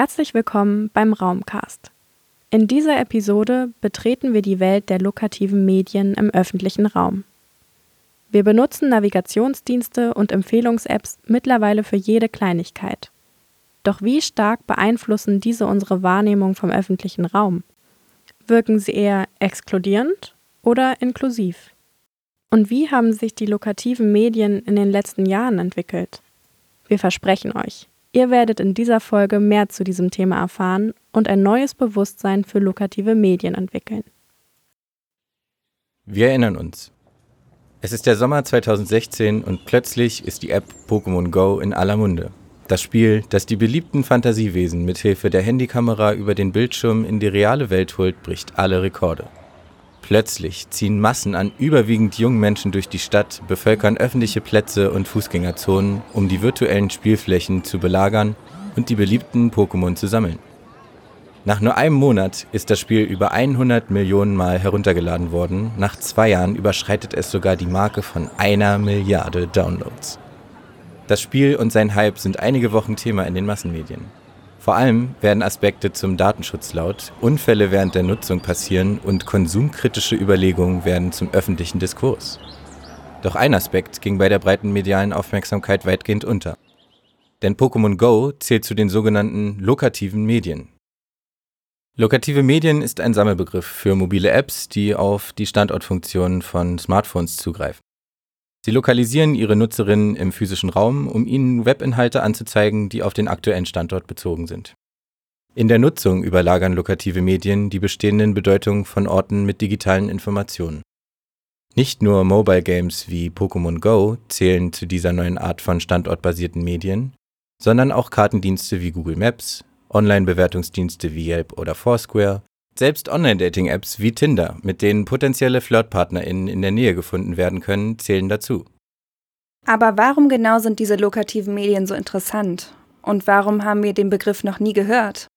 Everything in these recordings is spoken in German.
Herzlich willkommen beim Raumcast. In dieser Episode betreten wir die Welt der lokativen Medien im öffentlichen Raum. Wir benutzen Navigationsdienste und Empfehlungs-Apps mittlerweile für jede Kleinigkeit. Doch wie stark beeinflussen diese unsere Wahrnehmung vom öffentlichen Raum? Wirken sie eher exkludierend oder inklusiv? Und wie haben sich die lokativen Medien in den letzten Jahren entwickelt? Wir versprechen euch, ihr werdet in dieser Folge mehr zu diesem Thema erfahren und ein neues Bewusstsein für lokative Medien entwickeln. Wir erinnern uns. Es ist der Sommer 2016 und plötzlich ist die App Pokémon Go in aller Munde. Das Spiel, das die beliebten Fantasiewesen mithilfe der Handykamera über den Bildschirm in die reale Welt holt, bricht alle Rekorde. Plötzlich ziehen Massen an überwiegend jungen Menschen durch die Stadt, bevölkern öffentliche Plätze und Fußgängerzonen, um die virtuellen Spielflächen zu belagern und die beliebten Pokémon zu sammeln. Nach nur einem Monat ist das Spiel über 100 Millionen Mal heruntergeladen worden. Nach zwei Jahren überschreitet es sogar die Marke von einer Milliarde Downloads. Das Spiel und sein Hype sind einige Wochen Thema in den Massenmedien. Vor allem werden Aspekte zum Datenschutz laut, Unfälle während der Nutzung passieren und konsumkritische Überlegungen werden zum öffentlichen Diskurs. Doch ein Aspekt ging bei der breiten medialen Aufmerksamkeit weitgehend unter. Denn Pokémon Go zählt zu den sogenannten lokativen Medien. Lokative Medien ist ein Sammelbegriff für mobile Apps, die auf die Standortfunktionen von Smartphones zugreifen. Sie lokalisieren ihre Nutzerinnen im physischen Raum, um ihnen Webinhalte anzuzeigen, die auf den aktuellen Standort bezogen sind. In der Nutzung überlagern lokative Medien die bestehenden Bedeutungen von Orten mit digitalen Informationen. Nicht nur Mobile Games wie Pokémon Go zählen zu dieser neuen Art von standortbasierten Medien, sondern auch Kartendienste wie Google Maps, Online-Bewertungsdienste wie Yelp oder Foursquare, selbst Online-Dating-Apps wie Tinder, mit denen potenzielle FlirtpartnerInnen in der Nähe gefunden werden können, zählen dazu. Aber warum genau sind diese lokativen Medien so interessant? Und warum haben wir den Begriff noch nie gehört?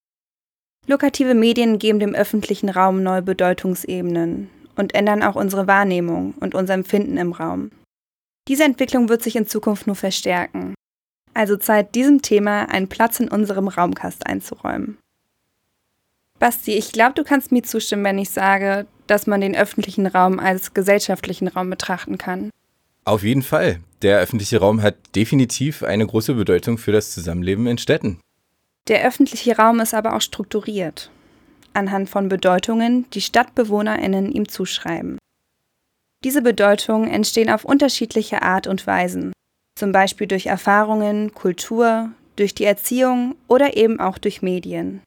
Lokative Medien geben dem öffentlichen Raum neue Bedeutungsebenen und ändern auch unsere Wahrnehmung und unser Empfinden im Raum. Diese Entwicklung wird sich in Zukunft nur verstärken. Also Zeit, diesem Thema einen Platz in unserem Raumkast einzuräumen. Basti, ich glaube, du kannst mir zustimmen, wenn ich sage, dass man den öffentlichen Raum als gesellschaftlichen Raum betrachten kann. Auf jeden Fall. Der öffentliche Raum hat definitiv eine große Bedeutung für das Zusammenleben in Städten. Der öffentliche Raum ist aber auch strukturiert, anhand von Bedeutungen, die Stadtbewohnerinnen ihm zuschreiben. Diese Bedeutungen entstehen auf unterschiedliche Art und Weisen, zum Beispiel durch Erfahrungen, Kultur, durch die Erziehung oder eben auch durch Medien.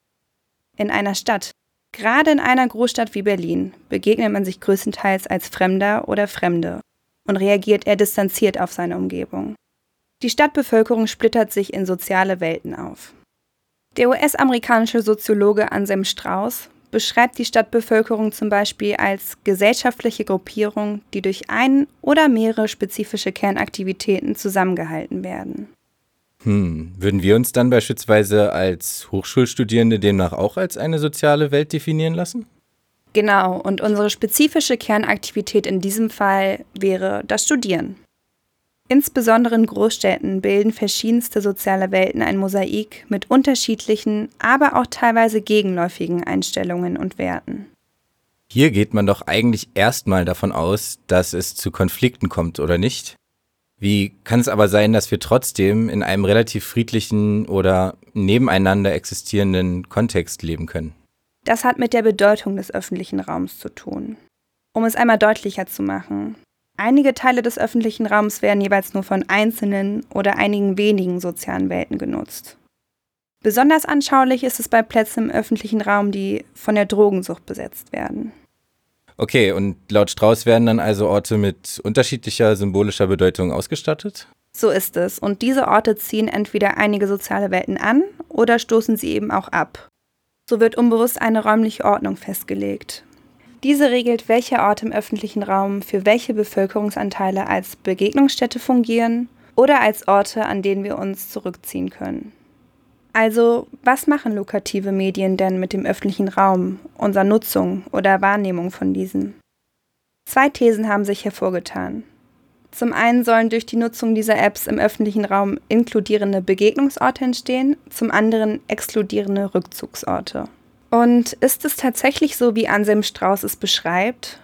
In einer Stadt, gerade in einer Großstadt wie Berlin, begegnet man sich größtenteils als Fremder oder Fremde und reagiert eher distanziert auf seine Umgebung. Die Stadtbevölkerung splittert sich in soziale Welten auf. Der US-amerikanische Soziologe Anselm Strauß beschreibt die Stadtbevölkerung zum Beispiel als gesellschaftliche Gruppierung, die durch ein oder mehrere spezifische Kernaktivitäten zusammengehalten werden. Hm, würden wir uns dann beispielsweise als Hochschulstudierende demnach auch als eine soziale Welt definieren lassen? Genau, und unsere spezifische Kernaktivität in diesem Fall wäre das Studieren. Insbesondere in Großstädten bilden verschiedenste soziale Welten ein Mosaik mit unterschiedlichen, aber auch teilweise gegenläufigen Einstellungen und Werten. Hier geht man doch eigentlich erstmal davon aus, dass es zu Konflikten kommt, oder nicht? Wie kann es aber sein, dass wir trotzdem in einem relativ friedlichen oder nebeneinander existierenden Kontext leben können? Das hat mit der Bedeutung des öffentlichen Raums zu tun. Um es einmal deutlicher zu machen, Einige Teile des öffentlichen Raums werden jeweils nur von einzelnen oder einigen wenigen sozialen Welten genutzt. Besonders anschaulich ist es bei Plätzen im öffentlichen Raum, die von der Drogensucht besetzt werden. Okay, und laut Strauß werden dann also Orte mit unterschiedlicher symbolischer Bedeutung ausgestattet? So ist es. Und diese Orte ziehen entweder einige soziale Welten an oder stoßen sie eben auch ab. So wird unbewusst eine räumliche Ordnung festgelegt. Diese regelt, welche Orte im öffentlichen Raum für welche Bevölkerungsanteile als Begegnungsstätte fungieren oder als Orte, an denen wir uns zurückziehen können. Also, was machen lokative Medien denn mit dem öffentlichen Raum, unserer Nutzung oder Wahrnehmung von diesem? Zwei Thesen haben sich hervorgetan. Zum einen sollen durch die Nutzung dieser Apps im öffentlichen Raum inkludierende Begegnungsorte entstehen, zum anderen exkludierende Rückzugsorte. Und ist es tatsächlich so, wie Anselm Strauß es beschreibt?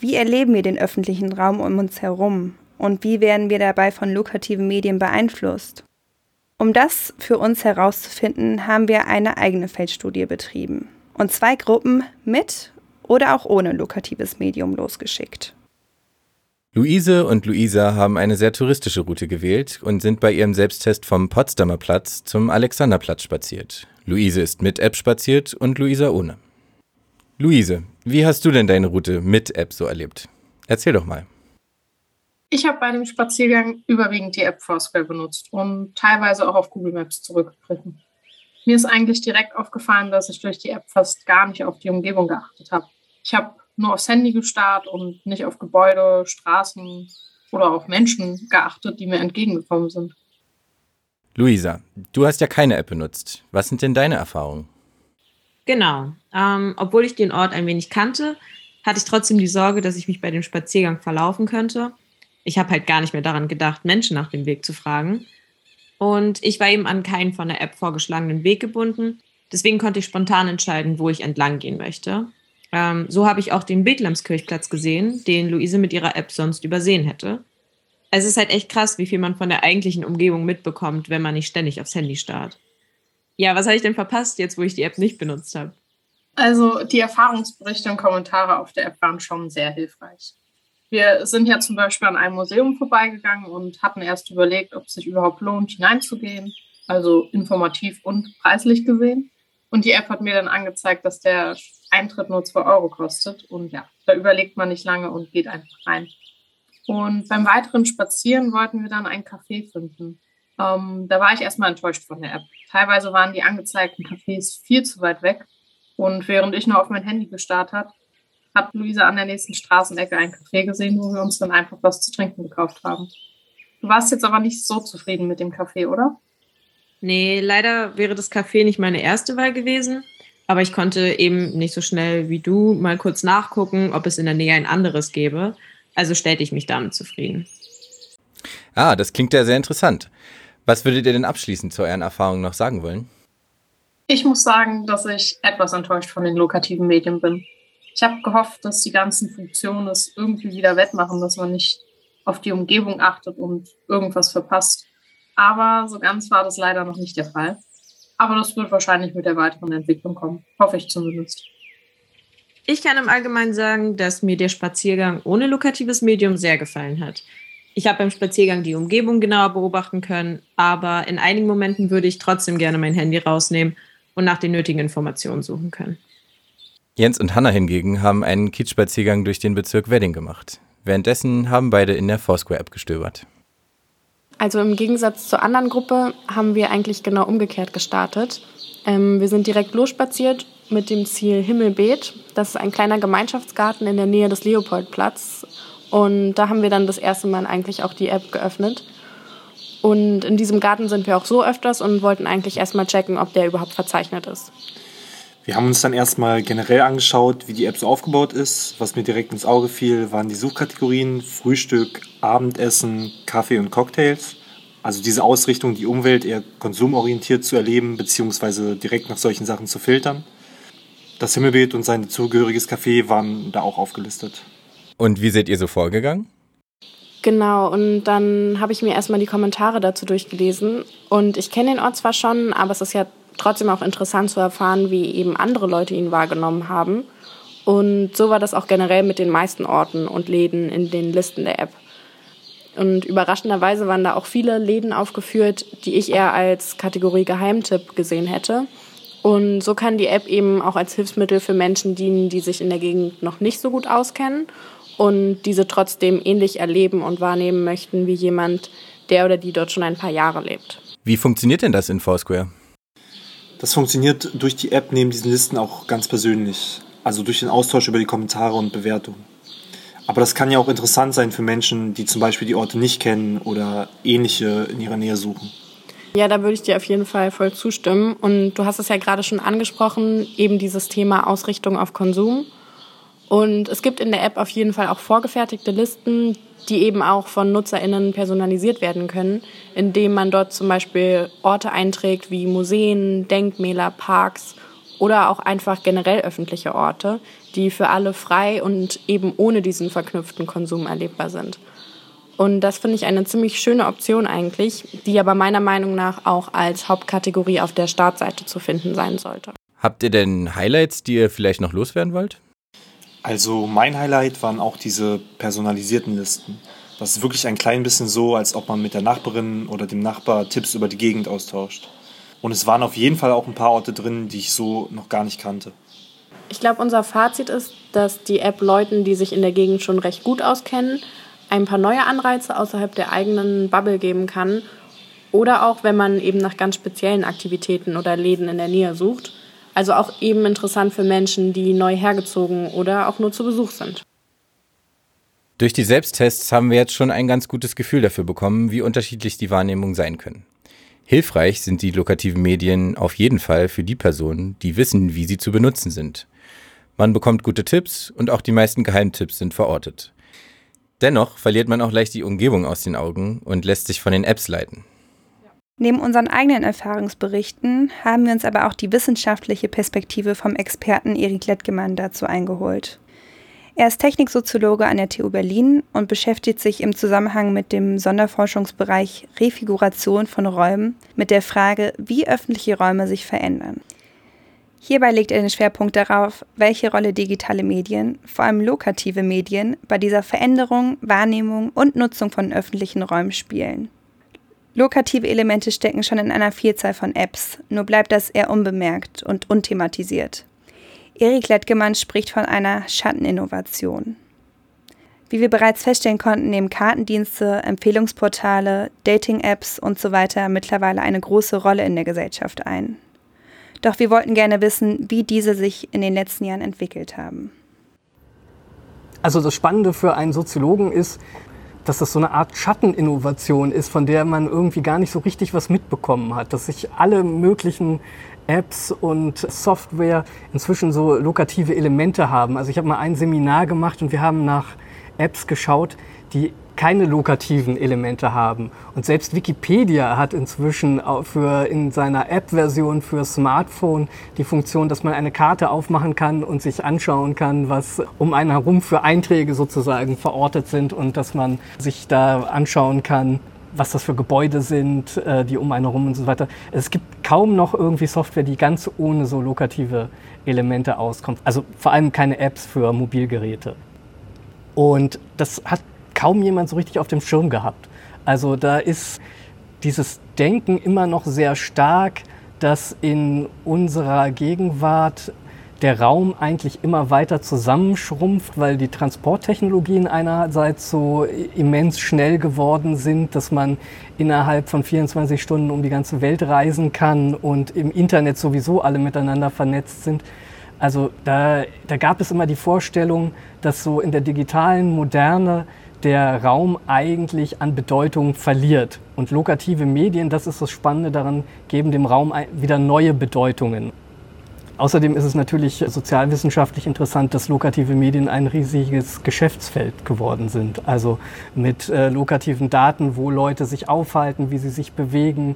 Wie erleben wir den öffentlichen Raum um uns herum? Und wie werden wir dabei von lukrativen Medien beeinflusst? Um das für uns herauszufinden, haben wir eine eigene Feldstudie betrieben und zwei Gruppen mit oder auch ohne lukratives Medium losgeschickt. Luise und Luisa haben eine sehr touristische Route gewählt und sind bei ihrem Selbsttest vom Potsdamer Platz zum Alexanderplatz spaziert. Luise ist mit App spaziert und Luisa ohne. Luise, wie hast du denn deine Route mit App so erlebt? Erzähl doch mal. Ich habe bei dem Spaziergang überwiegend die App Foursquare benutzt und teilweise auch auf Google Maps zurückgegriffen. Mir ist eigentlich direkt aufgefallen, dass ich durch die App fast gar nicht auf die Umgebung geachtet habe. Ich habe nur aufs Handy gestarrt und nicht auf Gebäude, Straßen oder auf Menschen geachtet, die mir entgegengekommen sind. Luisa, du hast ja keine App benutzt. Was sind denn deine Erfahrungen? Genau. Ähm, obwohl ich den Ort ein wenig kannte, hatte ich trotzdem die Sorge, dass ich mich bei dem Spaziergang verlaufen könnte. Ich habe halt gar nicht mehr daran gedacht, Menschen nach dem Weg zu fragen. Und ich war eben an keinen von der App vorgeschlagenen Weg gebunden. Deswegen konnte ich spontan entscheiden, wo ich entlang gehen möchte. Ähm, so habe ich auch den Betlemskirchplatz gesehen, den Luise mit ihrer App sonst übersehen hätte es ist halt echt krass, wie viel man von der eigentlichen Umgebung mitbekommt, wenn man nicht ständig aufs Handy starrt. Ja, was habe ich denn verpasst, jetzt wo ich die App nicht benutzt habe? Also die Erfahrungsberichte und Kommentare auf der App waren schon sehr hilfreich. Wir sind ja zum Beispiel an einem Museum vorbeigegangen und hatten erst überlegt, ob es sich überhaupt lohnt, hineinzugehen, also informativ und preislich gesehen. Und die App hat mir dann angezeigt, dass der Eintritt nur 2 Euro kostet. Und ja, da überlegt man nicht lange und geht einfach rein. Und beim weiteren Spazieren wollten wir dann ein Café finden. Ähm, da war ich erstmal enttäuscht von der App. Teilweise waren die angezeigten Cafés viel zu weit weg. Und während ich nur auf mein Handy gestarrt habe, hat Luisa an der nächsten Straßenecke ein Café gesehen, wo wir uns dann einfach was zu trinken gekauft haben. Du warst jetzt aber nicht so zufrieden mit dem Café, oder? Nee, leider wäre das Café nicht meine erste Wahl gewesen. Aber ich konnte eben nicht so schnell wie du mal kurz nachgucken, ob es in der Nähe ein anderes gäbe. Also stellte ich mich damit zufrieden. Ah, das klingt ja sehr interessant. Was würdet ihr denn abschließend zu euren Erfahrungen noch sagen wollen? Ich muss sagen, dass ich etwas enttäuscht von den lokativen Medien bin. Ich habe gehofft, dass die ganzen Funktionen es irgendwie wieder wettmachen, dass man nicht auf die Umgebung achtet und irgendwas verpasst. Aber so ganz war das leider noch nicht der Fall. Aber das wird wahrscheinlich mit der weiteren Entwicklung kommen. Hoffe ich zumindest. Ich kann im Allgemeinen sagen, dass mir der Spaziergang ohne lokatives Medium sehr gefallen hat. Ich habe beim Spaziergang die Umgebung genauer beobachten können, aber in einigen Momenten würde ich trotzdem gerne mein Handy rausnehmen und nach den nötigen Informationen suchen können. Jens und Hanna hingegen haben einen Kiezspaziergang durch den Bezirk Wedding gemacht. Währenddessen haben beide in der Foursquare-App gestöbert. Also im Gegensatz zur anderen Gruppe haben wir eigentlich genau umgekehrt gestartet. Ähm, wir sind direkt losspaziert mit dem Ziel Himmelbeet. Das ist ein kleiner Gemeinschaftsgarten in der Nähe des Leopoldplatz. Und da haben wir dann das erste Mal eigentlich auch die App geöffnet. Und in diesem Garten sind wir auch so öfters und wollten eigentlich erstmal checken, ob der überhaupt verzeichnet ist. Wir haben uns dann erstmal generell angeschaut, wie die App so aufgebaut ist. Was mir direkt ins Auge fiel, waren die Suchkategorien Frühstück, Abendessen, Kaffee und Cocktails. Also diese Ausrichtung, die Umwelt eher konsumorientiert zu erleben, beziehungsweise direkt nach solchen Sachen zu filtern. Das Himmelbeet und sein zugehöriges Café waren da auch aufgelistet. Und wie seid ihr so vorgegangen? Genau, und dann habe ich mir erstmal die Kommentare dazu durchgelesen. Und ich kenne den Ort zwar schon, aber es ist ja trotzdem auch interessant zu erfahren, wie eben andere Leute ihn wahrgenommen haben. Und so war das auch generell mit den meisten Orten und Läden in den Listen der App. Und überraschenderweise waren da auch viele Läden aufgeführt, die ich eher als Kategorie Geheimtipp gesehen hätte. Und so kann die App eben auch als Hilfsmittel für Menschen dienen, die sich in der Gegend noch nicht so gut auskennen und diese trotzdem ähnlich erleben und wahrnehmen möchten wie jemand, der oder die dort schon ein paar Jahre lebt. Wie funktioniert denn das in Foursquare? Das funktioniert durch die App neben diesen Listen auch ganz persönlich, also durch den Austausch über die Kommentare und Bewertungen. Aber das kann ja auch interessant sein für Menschen, die zum Beispiel die Orte nicht kennen oder ähnliche in ihrer Nähe suchen. Ja, da würde ich dir auf jeden Fall voll zustimmen. Und du hast es ja gerade schon angesprochen, eben dieses Thema Ausrichtung auf Konsum. Und es gibt in der App auf jeden Fall auch vorgefertigte Listen, die eben auch von NutzerInnen personalisiert werden können, indem man dort zum Beispiel Orte einträgt wie Museen, Denkmäler, Parks oder auch einfach generell öffentliche Orte, die für alle frei und eben ohne diesen verknüpften Konsum erlebbar sind. Und das finde ich eine ziemlich schöne Option eigentlich, die aber meiner Meinung nach auch als Hauptkategorie auf der Startseite zu finden sein sollte. Habt ihr denn Highlights, die ihr vielleicht noch loswerden wollt? Also mein Highlight waren auch diese personalisierten Listen. Das ist wirklich ein klein bisschen so, als ob man mit der Nachbarin oder dem Nachbar Tipps über die Gegend austauscht. Und es waren auf jeden Fall auch ein paar Orte drin, die ich so noch gar nicht kannte. Ich glaube, unser Fazit ist, dass die App Leuten, die sich in der Gegend schon recht gut auskennen, ein paar neue Anreize außerhalb der eigenen Bubble geben kann. Oder auch, wenn man eben nach ganz speziellen Aktivitäten oder Läden in der Nähe sucht. Also auch eben interessant für Menschen, die neu hergezogen oder auch nur zu Besuch sind. Durch die Selbsttests haben wir jetzt schon ein ganz gutes Gefühl dafür bekommen, wie unterschiedlich die Wahrnehmungen sein können. Hilfreich sind die lokativen Medien auf jeden Fall für die Personen, die wissen, wie sie zu benutzen sind. Man bekommt gute Tipps und auch die meisten Geheimtipps sind verortet. Dennoch verliert man auch leicht die Umgebung aus den Augen und lässt sich von den Apps leiten. Neben unseren eigenen Erfahrungsberichten haben wir uns aber auch die wissenschaftliche Perspektive vom Experten Erik Lettgemann dazu eingeholt. Er ist Techniksoziologe an der TU Berlin und beschäftigt sich im Zusammenhang mit dem Sonderforschungsbereich Refiguration von Räumen mit der Frage, wie öffentliche Räume sich verändern. Hierbei legt er den Schwerpunkt darauf, welche Rolle digitale Medien, vor allem lokative Medien, bei dieser Veränderung, Wahrnehmung und Nutzung von öffentlichen Räumen spielen. Lokative Elemente stecken schon in einer Vielzahl von Apps, nur bleibt das eher unbemerkt und unthematisiert. Erik Lettgemann spricht von einer Schatteninnovation. Wie wir bereits feststellen konnten, nehmen Kartendienste, Empfehlungsportale, Dating-Apps und so weiter mittlerweile eine große Rolle in der Gesellschaft ein. Doch wir wollten gerne wissen, wie diese sich in den letzten Jahren entwickelt haben. Also das Spannende für einen Soziologen ist, dass das so eine Art Schatteninnovation ist, von der man irgendwie gar nicht so richtig was mitbekommen hat, dass sich alle möglichen Apps und Software inzwischen so lokative Elemente haben. Also ich habe mal ein Seminar gemacht und wir haben nach Apps geschaut, die keine lokativen Elemente haben. Und selbst Wikipedia hat inzwischen für in seiner App-Version für Smartphone die Funktion, dass man eine Karte aufmachen kann und sich anschauen kann, was um einen herum für Einträge sozusagen verortet sind und dass man sich da anschauen kann, was das für Gebäude sind, äh, die um einen herum und so weiter. Es gibt kaum noch irgendwie Software, die ganz ohne so lokative Elemente auskommt. Also vor allem keine Apps für Mobilgeräte. Und das hat kaum jemand so richtig auf dem Schirm gehabt. Also da ist dieses Denken immer noch sehr stark, dass in unserer Gegenwart der Raum eigentlich immer weiter zusammenschrumpft, weil die Transporttechnologien einerseits so immens schnell geworden sind, dass man innerhalb von 24 Stunden um die ganze Welt reisen kann und im Internet sowieso alle miteinander vernetzt sind. Also da, da gab es immer die Vorstellung, dass so in der digitalen Moderne der Raum eigentlich an Bedeutung verliert. Und lokative Medien, das ist das Spannende daran, geben dem Raum wieder neue Bedeutungen. Außerdem ist es natürlich sozialwissenschaftlich interessant, dass lokative Medien ein riesiges Geschäftsfeld geworden sind. Also mit äh, lokativen Daten, wo Leute sich aufhalten, wie sie sich bewegen,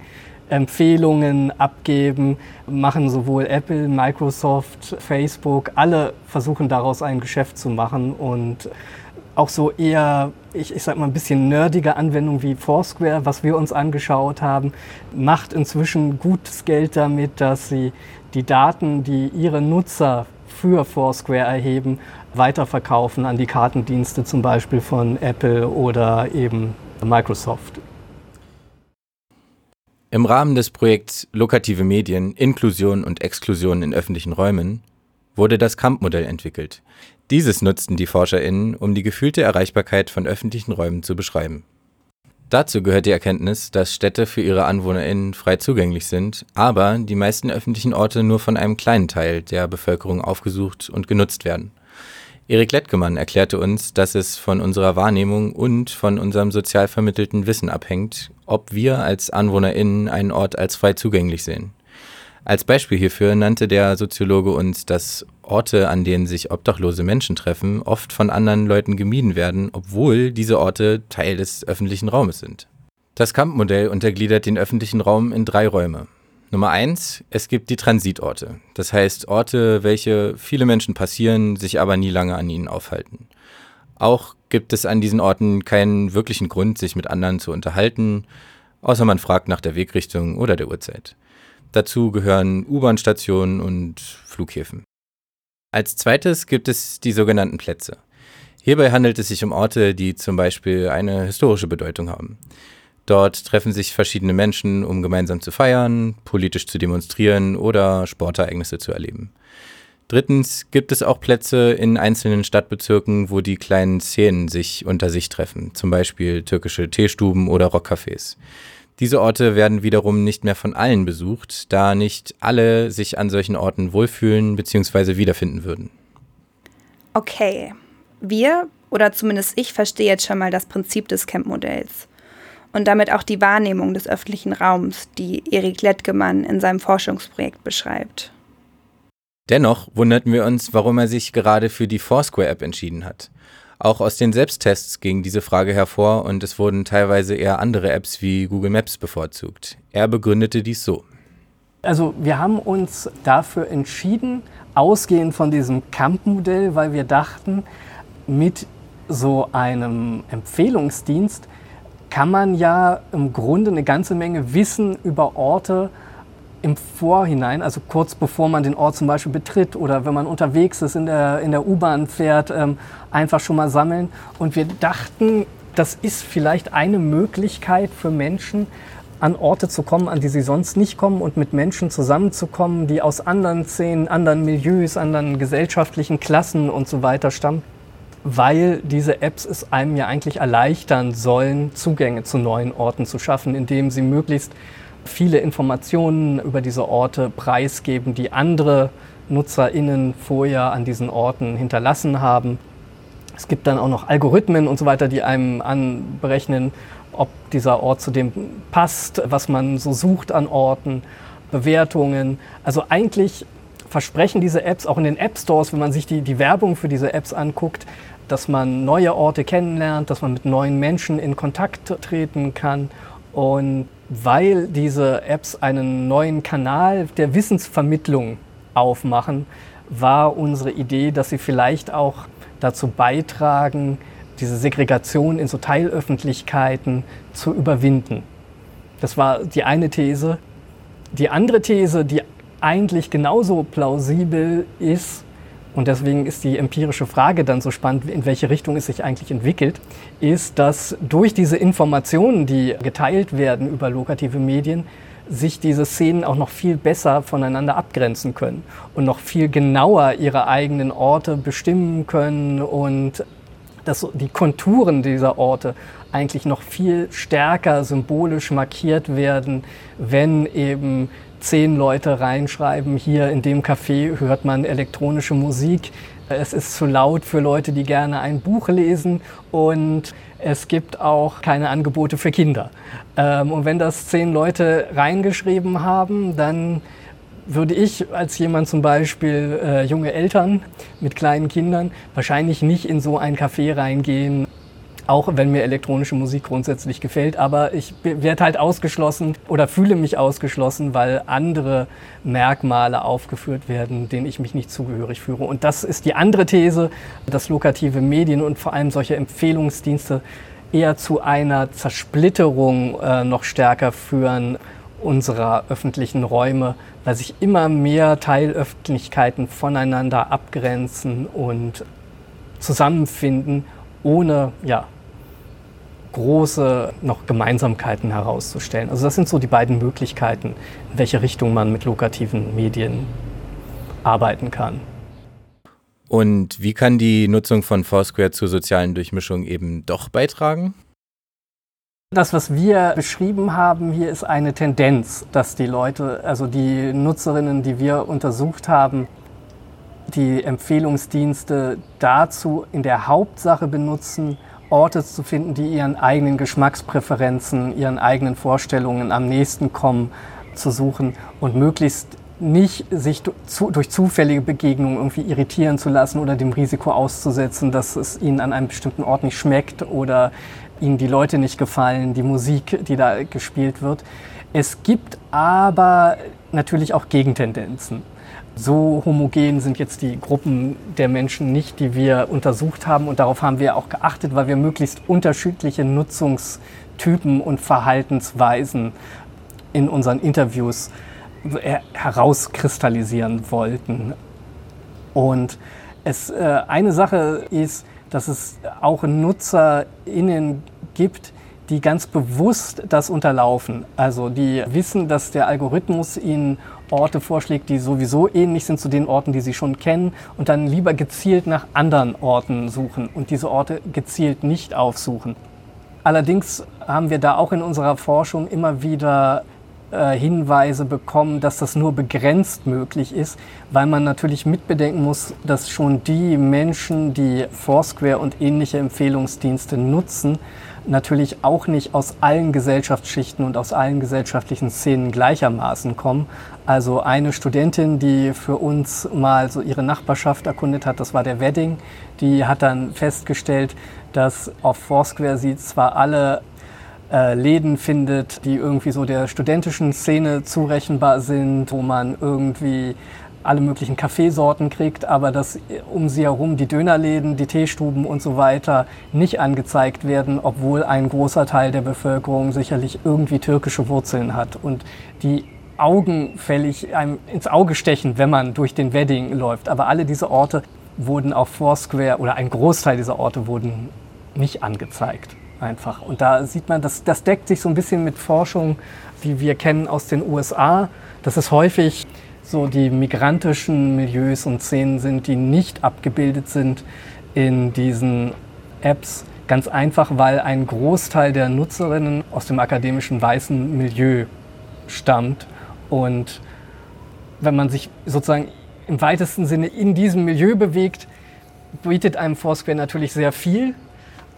Empfehlungen abgeben, machen sowohl Apple, Microsoft, Facebook, alle versuchen daraus ein Geschäft zu machen und auch so eher, ich, ich sag mal, ein bisschen nerdige Anwendungen wie Foursquare, was wir uns angeschaut haben, macht inzwischen gutes Geld damit, dass sie die Daten, die ihre Nutzer für Foursquare erheben, weiterverkaufen an die Kartendienste zum Beispiel von Apple oder eben Microsoft. Im Rahmen des Projekts Lokative Medien, Inklusion und Exklusion in öffentlichen Räumen wurde das Kamp-Modell entwickelt. Dieses nutzten die ForscherInnen, um die gefühlte Erreichbarkeit von öffentlichen Räumen zu beschreiben. Dazu gehört die Erkenntnis, dass Städte für ihre AnwohnerInnen frei zugänglich sind, aber die meisten öffentlichen Orte nur von einem kleinen Teil der Bevölkerung aufgesucht und genutzt werden. Erik Lettgemann erklärte uns, dass es von unserer Wahrnehmung und von unserem sozial vermittelten Wissen abhängt, ob wir als AnwohnerInnen einen Ort als frei zugänglich sehen. Als Beispiel hierfür nannte der Soziologe uns das Orte, an denen sich obdachlose Menschen treffen, oft von anderen Leuten gemieden werden, obwohl diese Orte Teil des öffentlichen Raumes sind. Das Camp-Modell untergliedert den öffentlichen Raum in drei Räume. Nummer eins, es gibt die Transitorte. Das heißt Orte, welche viele Menschen passieren, sich aber nie lange an ihnen aufhalten. Auch gibt es an diesen Orten keinen wirklichen Grund, sich mit anderen zu unterhalten, außer man fragt nach der Wegrichtung oder der Uhrzeit. Dazu gehören U-Bahn-Stationen und Flughäfen. Als zweites gibt es die sogenannten Plätze. Hierbei handelt es sich um Orte, die zum Beispiel eine historische Bedeutung haben. Dort treffen sich verschiedene Menschen, um gemeinsam zu feiern, politisch zu demonstrieren oder Sportereignisse zu erleben. Drittens gibt es auch Plätze in einzelnen Stadtbezirken, wo die kleinen Szenen sich unter sich treffen, zum Beispiel türkische Teestuben oder Rockcafés. Diese Orte werden wiederum nicht mehr von allen besucht, da nicht alle sich an solchen Orten wohlfühlen bzw. wiederfinden würden. Okay, wir oder zumindest ich verstehe jetzt schon mal das Prinzip des Camp-Modells und damit auch die Wahrnehmung des öffentlichen Raums, die Erik Lettgemann in seinem Forschungsprojekt beschreibt. Dennoch wunderten wir uns, warum er sich gerade für die Foursquare-App entschieden hat. Auch aus den Selbsttests ging diese Frage hervor und es wurden teilweise eher andere Apps wie Google Maps bevorzugt. Er begründete dies so. Also wir haben uns dafür entschieden, ausgehend von diesem Camp-Modell, weil wir dachten, mit so einem Empfehlungsdienst kann man ja im Grunde eine ganze Menge Wissen über Orte im Vorhinein, also kurz bevor man den Ort zum Beispiel betritt oder wenn man unterwegs ist, in der, in der U-Bahn fährt, ähm, einfach schon mal sammeln. Und wir dachten, das ist vielleicht eine Möglichkeit für Menschen, an Orte zu kommen, an die sie sonst nicht kommen und mit Menschen zusammenzukommen, die aus anderen Szenen, anderen Milieus, anderen gesellschaftlichen Klassen und so weiter stammen weil diese Apps es einem ja eigentlich erleichtern sollen, Zugänge zu neuen Orten zu schaffen, indem sie möglichst viele Informationen über diese Orte preisgeben, die andere NutzerInnen vorher an diesen Orten hinterlassen haben. Es gibt dann auch noch Algorithmen und so weiter, die einem anberechnen, ob dieser Ort zu dem passt, was man so sucht an Orten, Bewertungen. Also eigentlich versprechen diese Apps auch in den App Stores, wenn man sich die, die Werbung für diese Apps anguckt, dass man neue Orte kennenlernt, dass man mit neuen Menschen in Kontakt treten kann. Und weil diese Apps einen neuen Kanal der Wissensvermittlung aufmachen, war unsere Idee, dass sie vielleicht auch dazu beitragen, diese Segregation in so Teilöffentlichkeiten zu überwinden. Das war die eine These. Die andere These, die eigentlich genauso plausibel ist, und deswegen ist die empirische Frage dann so spannend, in welche Richtung es sich eigentlich entwickelt, ist, dass durch diese Informationen, die geteilt werden über lokative Medien, sich diese Szenen auch noch viel besser voneinander abgrenzen können und noch viel genauer ihre eigenen Orte bestimmen können und dass die Konturen dieser Orte eigentlich noch viel stärker symbolisch markiert werden, wenn eben zehn Leute reinschreiben, hier in dem Café hört man elektronische Musik. Es ist zu laut für Leute, die gerne ein Buch lesen und es gibt auch keine Angebote für Kinder. Ähm, und wenn das zehn Leute reingeschrieben haben, dann würde ich als jemand zum Beispiel äh, junge Eltern mit kleinen Kindern wahrscheinlich nicht in so ein Café reingehen, auch wenn mir elektronische Musik grundsätzlich gefällt. Aber ich werde halt ausgeschlossen oder fühle mich ausgeschlossen, weil andere Merkmale aufgeführt werden, denen ich mich nicht zugehörig führe. Und das ist die andere These, dass lokative Medien und vor allem solche Empfehlungsdienste eher zu einer Zersplitterung äh, noch stärker führen unserer öffentlichen Räume, weil sich immer mehr Teilöffentlichkeiten voneinander abgrenzen und zusammenfinden, ohne ja, große noch Gemeinsamkeiten herauszustellen. Also das sind so die beiden Möglichkeiten, in welche Richtung man mit lokativen Medien arbeiten kann. Und wie kann die Nutzung von Foursquare zur sozialen Durchmischung eben doch beitragen? Das, was wir beschrieben haben hier, ist eine Tendenz, dass die Leute, also die Nutzerinnen, die wir untersucht haben, die Empfehlungsdienste dazu in der Hauptsache benutzen, Orte zu finden, die ihren eigenen Geschmackspräferenzen, ihren eigenen Vorstellungen am nächsten kommen, zu suchen und möglichst nicht sich durch zufällige Begegnungen irgendwie irritieren zu lassen oder dem Risiko auszusetzen, dass es ihnen an einem bestimmten Ort nicht schmeckt oder ihnen die Leute nicht gefallen, die Musik, die da gespielt wird. Es gibt aber natürlich auch Gegentendenzen. So homogen sind jetzt die Gruppen der Menschen nicht, die wir untersucht haben. Und darauf haben wir auch geachtet, weil wir möglichst unterschiedliche Nutzungstypen und Verhaltensweisen in unseren Interviews herauskristallisieren wollten. Und es, äh, eine Sache ist, dass es auch NutzerInnen gibt, die ganz bewusst das unterlaufen. Also die wissen, dass der Algorithmus ihnen Orte vorschlägt, die sowieso ähnlich sind zu den Orten, die sie schon kennen und dann lieber gezielt nach anderen Orten suchen und diese Orte gezielt nicht aufsuchen. Allerdings haben wir da auch in unserer Forschung immer wieder äh, Hinweise bekommen, dass das nur begrenzt möglich ist, weil man natürlich mitbedenken muss, dass schon die Menschen, die Foursquare und ähnliche Empfehlungsdienste nutzen, natürlich auch nicht aus allen Gesellschaftsschichten und aus allen gesellschaftlichen Szenen gleichermaßen kommen. Also eine Studentin, die für uns mal so ihre Nachbarschaft erkundet hat, das war der Wedding, die hat dann festgestellt, dass auf Foursquare sie zwar alle äh, Läden findet, die irgendwie so der studentischen Szene zurechenbar sind, wo man irgendwie alle möglichen Kaffeesorten kriegt, aber dass um sie herum die Dönerläden, die Teestuben und so weiter nicht angezeigt werden, obwohl ein großer Teil der Bevölkerung sicherlich irgendwie türkische Wurzeln hat und die augenfällig einem ins Auge stechen, wenn man durch den Wedding läuft. Aber alle diese Orte wurden auf Foursquare oder ein Großteil dieser Orte wurden nicht angezeigt einfach. Und da sieht man, das, das deckt sich so ein bisschen mit Forschung, die wir kennen aus den USA. Das ist häufig so die migrantischen Milieus und Szenen sind, die nicht abgebildet sind in diesen Apps. Ganz einfach, weil ein Großteil der Nutzerinnen aus dem akademischen weißen Milieu stammt. Und wenn man sich sozusagen im weitesten Sinne in diesem Milieu bewegt, bietet einem Foursquare natürlich sehr viel,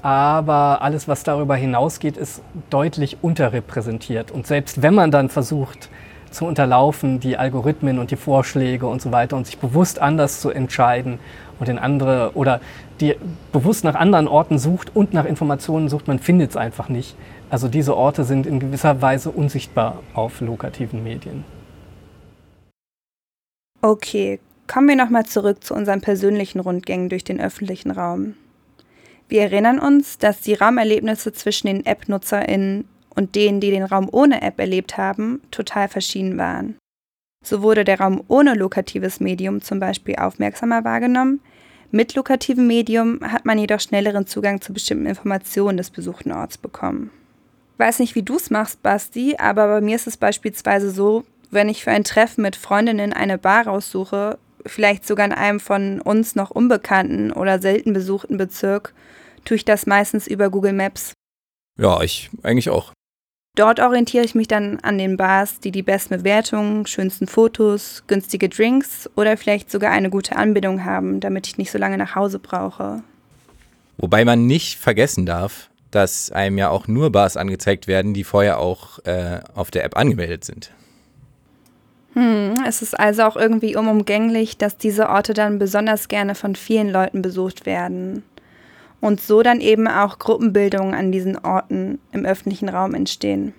aber alles, was darüber hinausgeht, ist deutlich unterrepräsentiert. Und selbst wenn man dann versucht zu unterlaufen, die Algorithmen und die Vorschläge und so weiter und sich bewusst anders zu entscheiden und in andere oder die bewusst nach anderen Orten sucht und nach Informationen sucht, man findet es einfach nicht. Also diese Orte sind in gewisser Weise unsichtbar auf lokativen Medien. Okay, kommen wir nochmal zurück zu unseren persönlichen Rundgängen durch den öffentlichen Raum. Wir erinnern uns, dass die Raumerlebnisse zwischen den App-NutzerInnen und denen, die den Raum ohne App erlebt haben, total verschieden waren. So wurde der Raum ohne lokatives Medium zum Beispiel aufmerksamer wahrgenommen, mit lokativem Medium hat man jedoch schnelleren Zugang zu bestimmten Informationen des besuchten Orts bekommen. Ich weiß nicht, wie du es machst, Basti, aber bei mir ist es beispielsweise so, wenn ich für ein Treffen mit Freundinnen eine Bar raussuche, vielleicht sogar in einem von uns noch unbekannten oder selten besuchten Bezirk, tue ich das meistens über Google Maps. Ja, ich eigentlich auch. Dort orientiere ich mich dann an den Bars, die die besten Bewertungen, schönsten Fotos, günstige Drinks oder vielleicht sogar eine gute Anbindung haben, damit ich nicht so lange nach Hause brauche. Wobei man nicht vergessen darf, dass einem ja auch nur Bars angezeigt werden, die vorher auch äh, auf der App angemeldet sind. Hm, es ist also auch irgendwie unumgänglich, dass diese Orte dann besonders gerne von vielen Leuten besucht werden und so dann eben auch Gruppenbildungen an diesen Orten im öffentlichen Raum entstehen.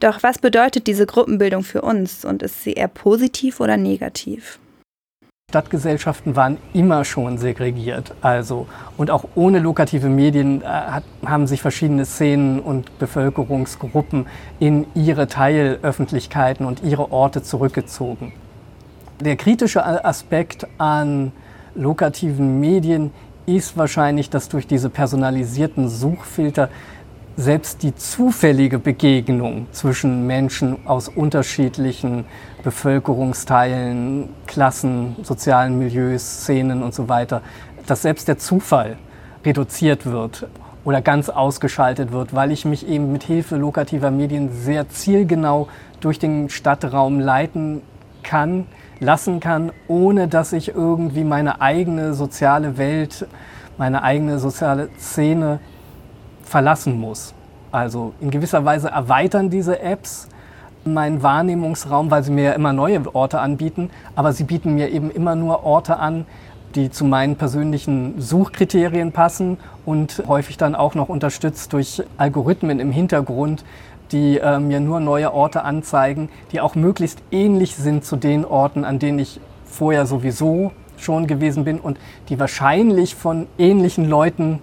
Doch was bedeutet diese Gruppenbildung für uns und ist sie eher positiv oder negativ? Stadtgesellschaften waren immer schon segregiert, also und auch ohne lokative Medien äh, hat, haben sich verschiedene Szenen und Bevölkerungsgruppen in ihre Teilöffentlichkeiten und ihre Orte zurückgezogen. Der kritische Aspekt an lokativen Medien ist wahrscheinlich, dass durch diese personalisierten Suchfilter selbst die zufällige Begegnung zwischen Menschen aus unterschiedlichen Bevölkerungsteilen, Klassen, sozialen Milieus, Szenen und so weiter, dass selbst der Zufall reduziert wird oder ganz ausgeschaltet wird, weil ich mich eben mit Hilfe lokativer Medien sehr zielgenau durch den Stadtraum leiten kann, lassen kann, ohne dass ich irgendwie meine eigene soziale Welt, meine eigene soziale Szene verlassen muss. Also in gewisser Weise erweitern diese Apps meinen Wahrnehmungsraum, weil sie mir ja immer neue Orte anbieten, aber sie bieten mir eben immer nur Orte an, die zu meinen persönlichen Suchkriterien passen und häufig dann auch noch unterstützt durch Algorithmen im Hintergrund, die äh, mir nur neue Orte anzeigen, die auch möglichst ähnlich sind zu den Orten, an denen ich vorher sowieso schon gewesen bin und die wahrscheinlich von ähnlichen Leuten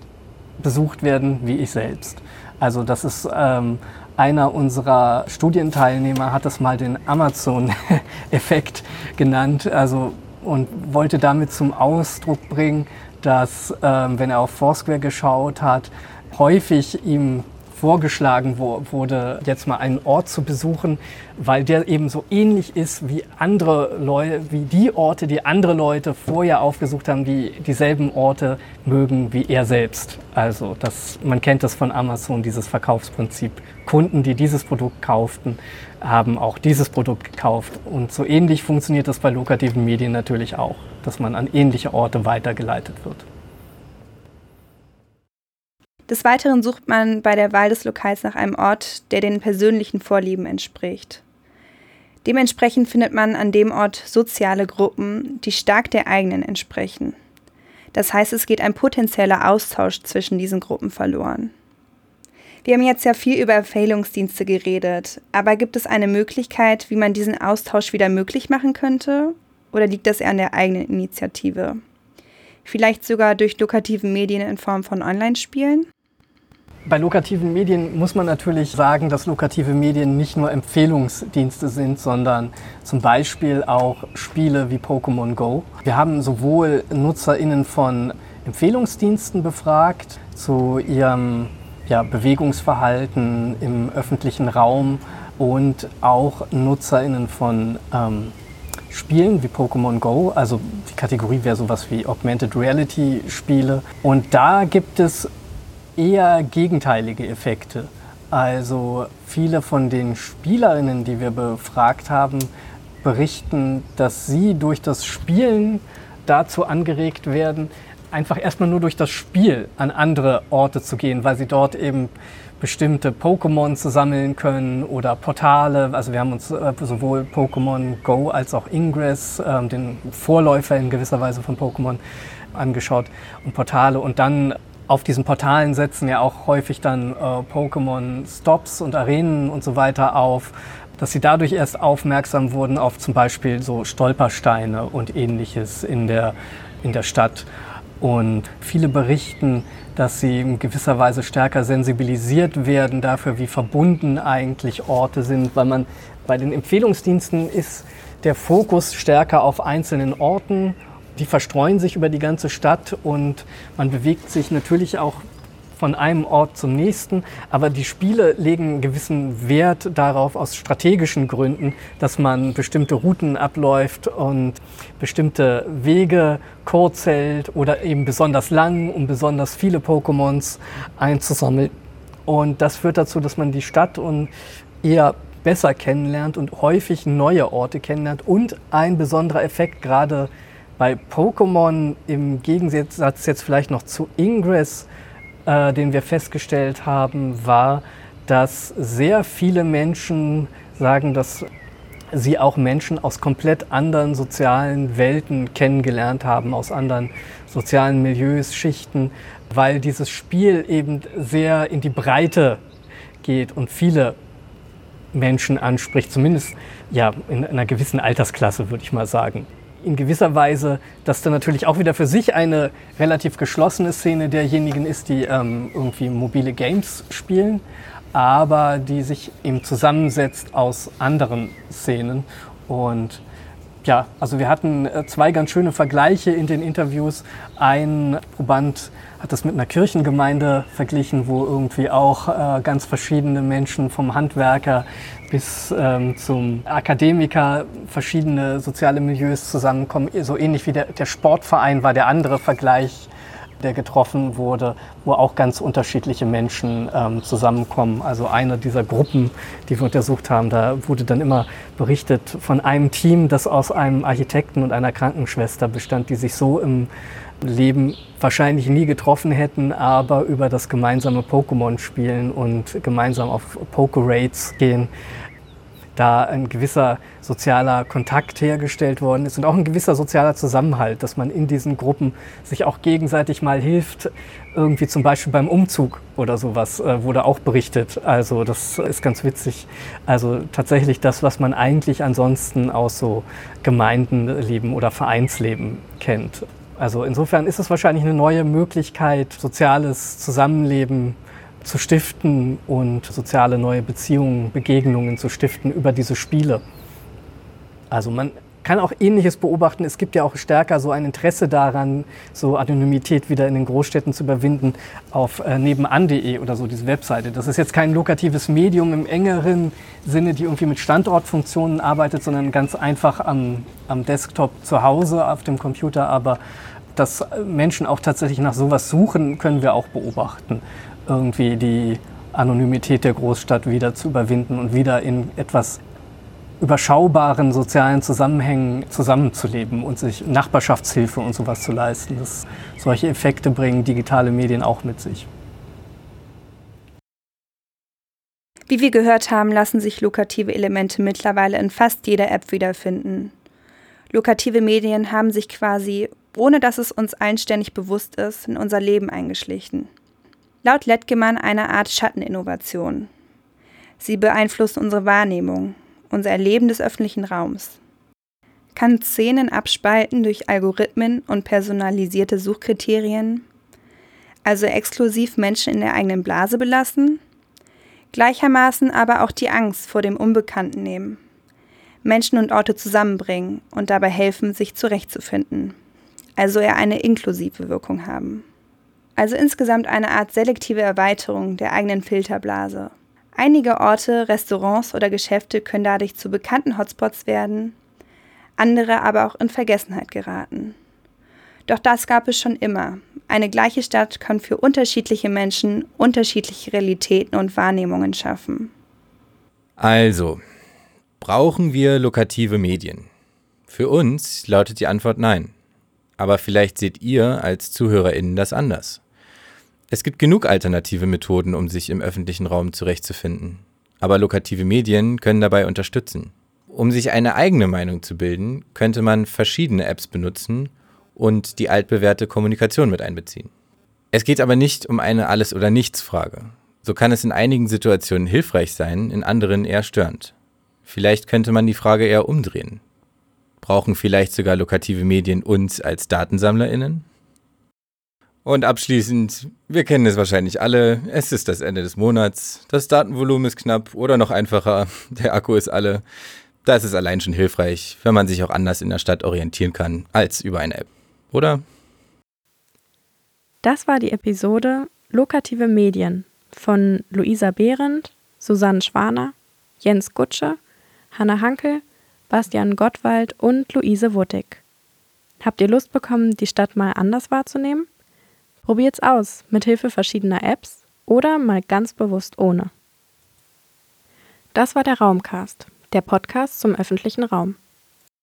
besucht werden wie ich selbst. Also das ist ähm, einer unserer Studienteilnehmer hat das mal den Amazon-Effekt genannt, also und wollte damit zum Ausdruck bringen, dass ähm, wenn er auf Foursquare geschaut hat, häufig ihm vorgeschlagen wurde, jetzt mal einen Ort zu besuchen, weil der eben so ähnlich ist wie andere Leute, wie die Orte, die andere Leute vorher aufgesucht haben, die dieselben Orte mögen wie er selbst. Also das, man kennt das von Amazon, dieses Verkaufsprinzip. Kunden, die dieses Produkt kauften, haben auch dieses Produkt gekauft. Und so ähnlich funktioniert das bei lokativen Medien natürlich auch, dass man an ähnliche Orte weitergeleitet wird. Des Weiteren sucht man bei der Wahl des Lokals nach einem Ort, der den persönlichen Vorlieben entspricht. Dementsprechend findet man an dem Ort soziale Gruppen, die stark der eigenen entsprechen. Das heißt, es geht ein potenzieller Austausch zwischen diesen Gruppen verloren. Wir haben jetzt ja viel über Empfehlungsdienste geredet, aber gibt es eine Möglichkeit, wie man diesen Austausch wieder möglich machen könnte? Oder liegt das eher an der eigenen Initiative? Vielleicht sogar durch lukrative Medien in Form von Online-Spielen? Bei lokativen Medien muss man natürlich sagen, dass lokative Medien nicht nur Empfehlungsdienste sind, sondern zum Beispiel auch Spiele wie Pokémon Go. Wir haben sowohl NutzerInnen von Empfehlungsdiensten befragt zu ihrem ja, Bewegungsverhalten im öffentlichen Raum und auch NutzerInnen von ähm, Spielen wie Pokémon Go. Also die Kategorie wäre sowas wie Augmented Reality Spiele. Und da gibt es eher gegenteilige Effekte. Also viele von den Spielerinnen, die wir befragt haben, berichten, dass sie durch das Spielen dazu angeregt werden, einfach erstmal nur durch das Spiel an andere Orte zu gehen, weil sie dort eben bestimmte Pokémon zu sammeln können oder Portale. Also wir haben uns äh, sowohl Pokémon Go als auch Ingress, äh, den Vorläufer in gewisser Weise von Pokémon, angeschaut und Portale und dann auf diesen Portalen setzen ja auch häufig dann äh, Pokémon-Stops und Arenen und so weiter auf, dass sie dadurch erst aufmerksam wurden auf zum Beispiel so Stolpersteine und ähnliches in der, in der Stadt. Und viele berichten, dass sie in gewisser Weise stärker sensibilisiert werden dafür, wie verbunden eigentlich Orte sind, weil man bei den Empfehlungsdiensten ist der Fokus stärker auf einzelnen Orten. Die verstreuen sich über die ganze Stadt und man bewegt sich natürlich auch von einem Ort zum nächsten, aber die Spiele legen einen gewissen Wert darauf aus strategischen Gründen, dass man bestimmte Routen abläuft und bestimmte Wege kurz hält oder eben besonders lang, um besonders viele Pokémons einzusammeln. Und das führt dazu, dass man die Stadt und eher besser kennenlernt und häufig neue Orte kennenlernt und ein besonderer Effekt gerade bei Pokémon im Gegensatz jetzt vielleicht noch zu Ingress, äh, den wir festgestellt haben, war, dass sehr viele Menschen sagen, dass sie auch Menschen aus komplett anderen sozialen Welten kennengelernt haben, aus anderen sozialen Milieus, Schichten, weil dieses Spiel eben sehr in die Breite geht und viele Menschen anspricht, zumindest ja in einer gewissen Altersklasse, würde ich mal sagen in gewisser Weise, dass da natürlich auch wieder für sich eine relativ geschlossene Szene derjenigen ist, die ähm, irgendwie mobile Games spielen, aber die sich eben zusammensetzt aus anderen Szenen. Und ja, also wir hatten äh, zwei ganz schöne Vergleiche in den Interviews. Ein Proband hat das mit einer Kirchengemeinde verglichen, wo irgendwie auch äh, ganz verschiedene Menschen vom Handwerker bis ähm, zum Akademiker verschiedene soziale Milieus zusammenkommen. So ähnlich wie der, der Sportverein war der andere Vergleich, der getroffen wurde, wo auch ganz unterschiedliche Menschen ähm, zusammenkommen. Also eine dieser Gruppen, die wir untersucht haben, da wurde dann immer berichtet von einem Team, das aus einem Architekten und einer Krankenschwester bestand, die sich so im Leben wahrscheinlich nie getroffen hätten, aber über das gemeinsame Pokémon spielen und gemeinsam auf Poké-Raids gehen, da ein gewisser sozialer Kontakt hergestellt worden ist und auch ein gewisser sozialer Zusammenhalt, dass man in diesen Gruppen sich auch gegenseitig mal hilft, irgendwie zum Beispiel beim Umzug oder sowas äh, wurde auch berichtet. Also das ist ganz witzig. Also tatsächlich das, was man eigentlich ansonsten aus so Gemeindenleben oder Vereinsleben kennt. Also insofern ist es wahrscheinlich eine neue Möglichkeit, soziales Zusammenleben zu stiften und soziale neue Beziehungen, Begegnungen zu stiften über diese Spiele. Also man kann auch Ähnliches beobachten. Es gibt ja auch stärker so ein Interesse daran, so Anonymität wieder in den Großstädten zu überwinden auf äh, nebenan.de oder so, diese Webseite. Das ist jetzt kein lokatives Medium im engeren Sinne, die irgendwie mit Standortfunktionen arbeitet, sondern ganz einfach am, am Desktop zu Hause auf dem Computer. Aber dass Menschen auch tatsächlich nach sowas suchen, können wir auch beobachten irgendwie die Anonymität der Großstadt wieder zu überwinden und wieder in etwas überschaubaren sozialen Zusammenhängen zusammenzuleben und sich Nachbarschaftshilfe und sowas zu leisten. Das, solche Effekte bringen digitale Medien auch mit sich. Wie wir gehört haben, lassen sich lukrative Elemente mittlerweile in fast jeder App wiederfinden. Lukrative Medien haben sich quasi, ohne dass es uns einständig bewusst ist, in unser Leben eingeschlichen laut Lettgemann eine Art Schatteninnovation. Sie beeinflusst unsere Wahrnehmung, unser Erleben des öffentlichen Raums, kann Szenen abspalten durch Algorithmen und personalisierte Suchkriterien, also exklusiv Menschen in der eigenen Blase belassen, gleichermaßen aber auch die Angst vor dem Unbekannten nehmen, Menschen und Orte zusammenbringen und dabei helfen, sich zurechtzufinden, also eher eine inklusive Wirkung haben also insgesamt eine Art selektive Erweiterung der eigenen Filterblase. Einige Orte, Restaurants oder Geschäfte können dadurch zu bekannten Hotspots werden, andere aber auch in Vergessenheit geraten. Doch das gab es schon immer. Eine gleiche Stadt kann für unterschiedliche Menschen unterschiedliche Realitäten und Wahrnehmungen schaffen. Also, brauchen wir lokative Medien? Für uns lautet die Antwort nein. Aber vielleicht seht ihr als ZuhörerInnen das anders. Es gibt genug alternative Methoden, um sich im öffentlichen Raum zurechtzufinden. Aber lokative Medien können dabei unterstützen. Um sich eine eigene Meinung zu bilden, könnte man verschiedene Apps benutzen und die altbewährte Kommunikation mit einbeziehen. Es geht aber nicht um eine Alles- oder Nichts-Frage. So kann es in einigen Situationen hilfreich sein, in anderen eher störend. Vielleicht könnte man die Frage eher umdrehen. Brauchen vielleicht sogar lokative Medien uns als DatensammlerInnen? Und abschließend, wir kennen es wahrscheinlich alle, es ist das Ende des Monats, das Datenvolumen ist knapp oder noch einfacher, der Akku ist alle. Da ist es allein schon hilfreich, wenn man sich auch anders in der Stadt orientieren kann als über eine App, oder? Das war die Episode Lokative Medien von Luisa Behrendt, Susanne Schwaner, Jens Gutsche, Hanna Hankel, Bastian Gottwald und Luise Wuttig. Habt ihr Lust bekommen, die Stadt mal anders wahrzunehmen? Probiert's aus, mit Hilfe verschiedener Apps oder mal ganz bewusst ohne. Das war der Raumcast, der Podcast zum öffentlichen Raum.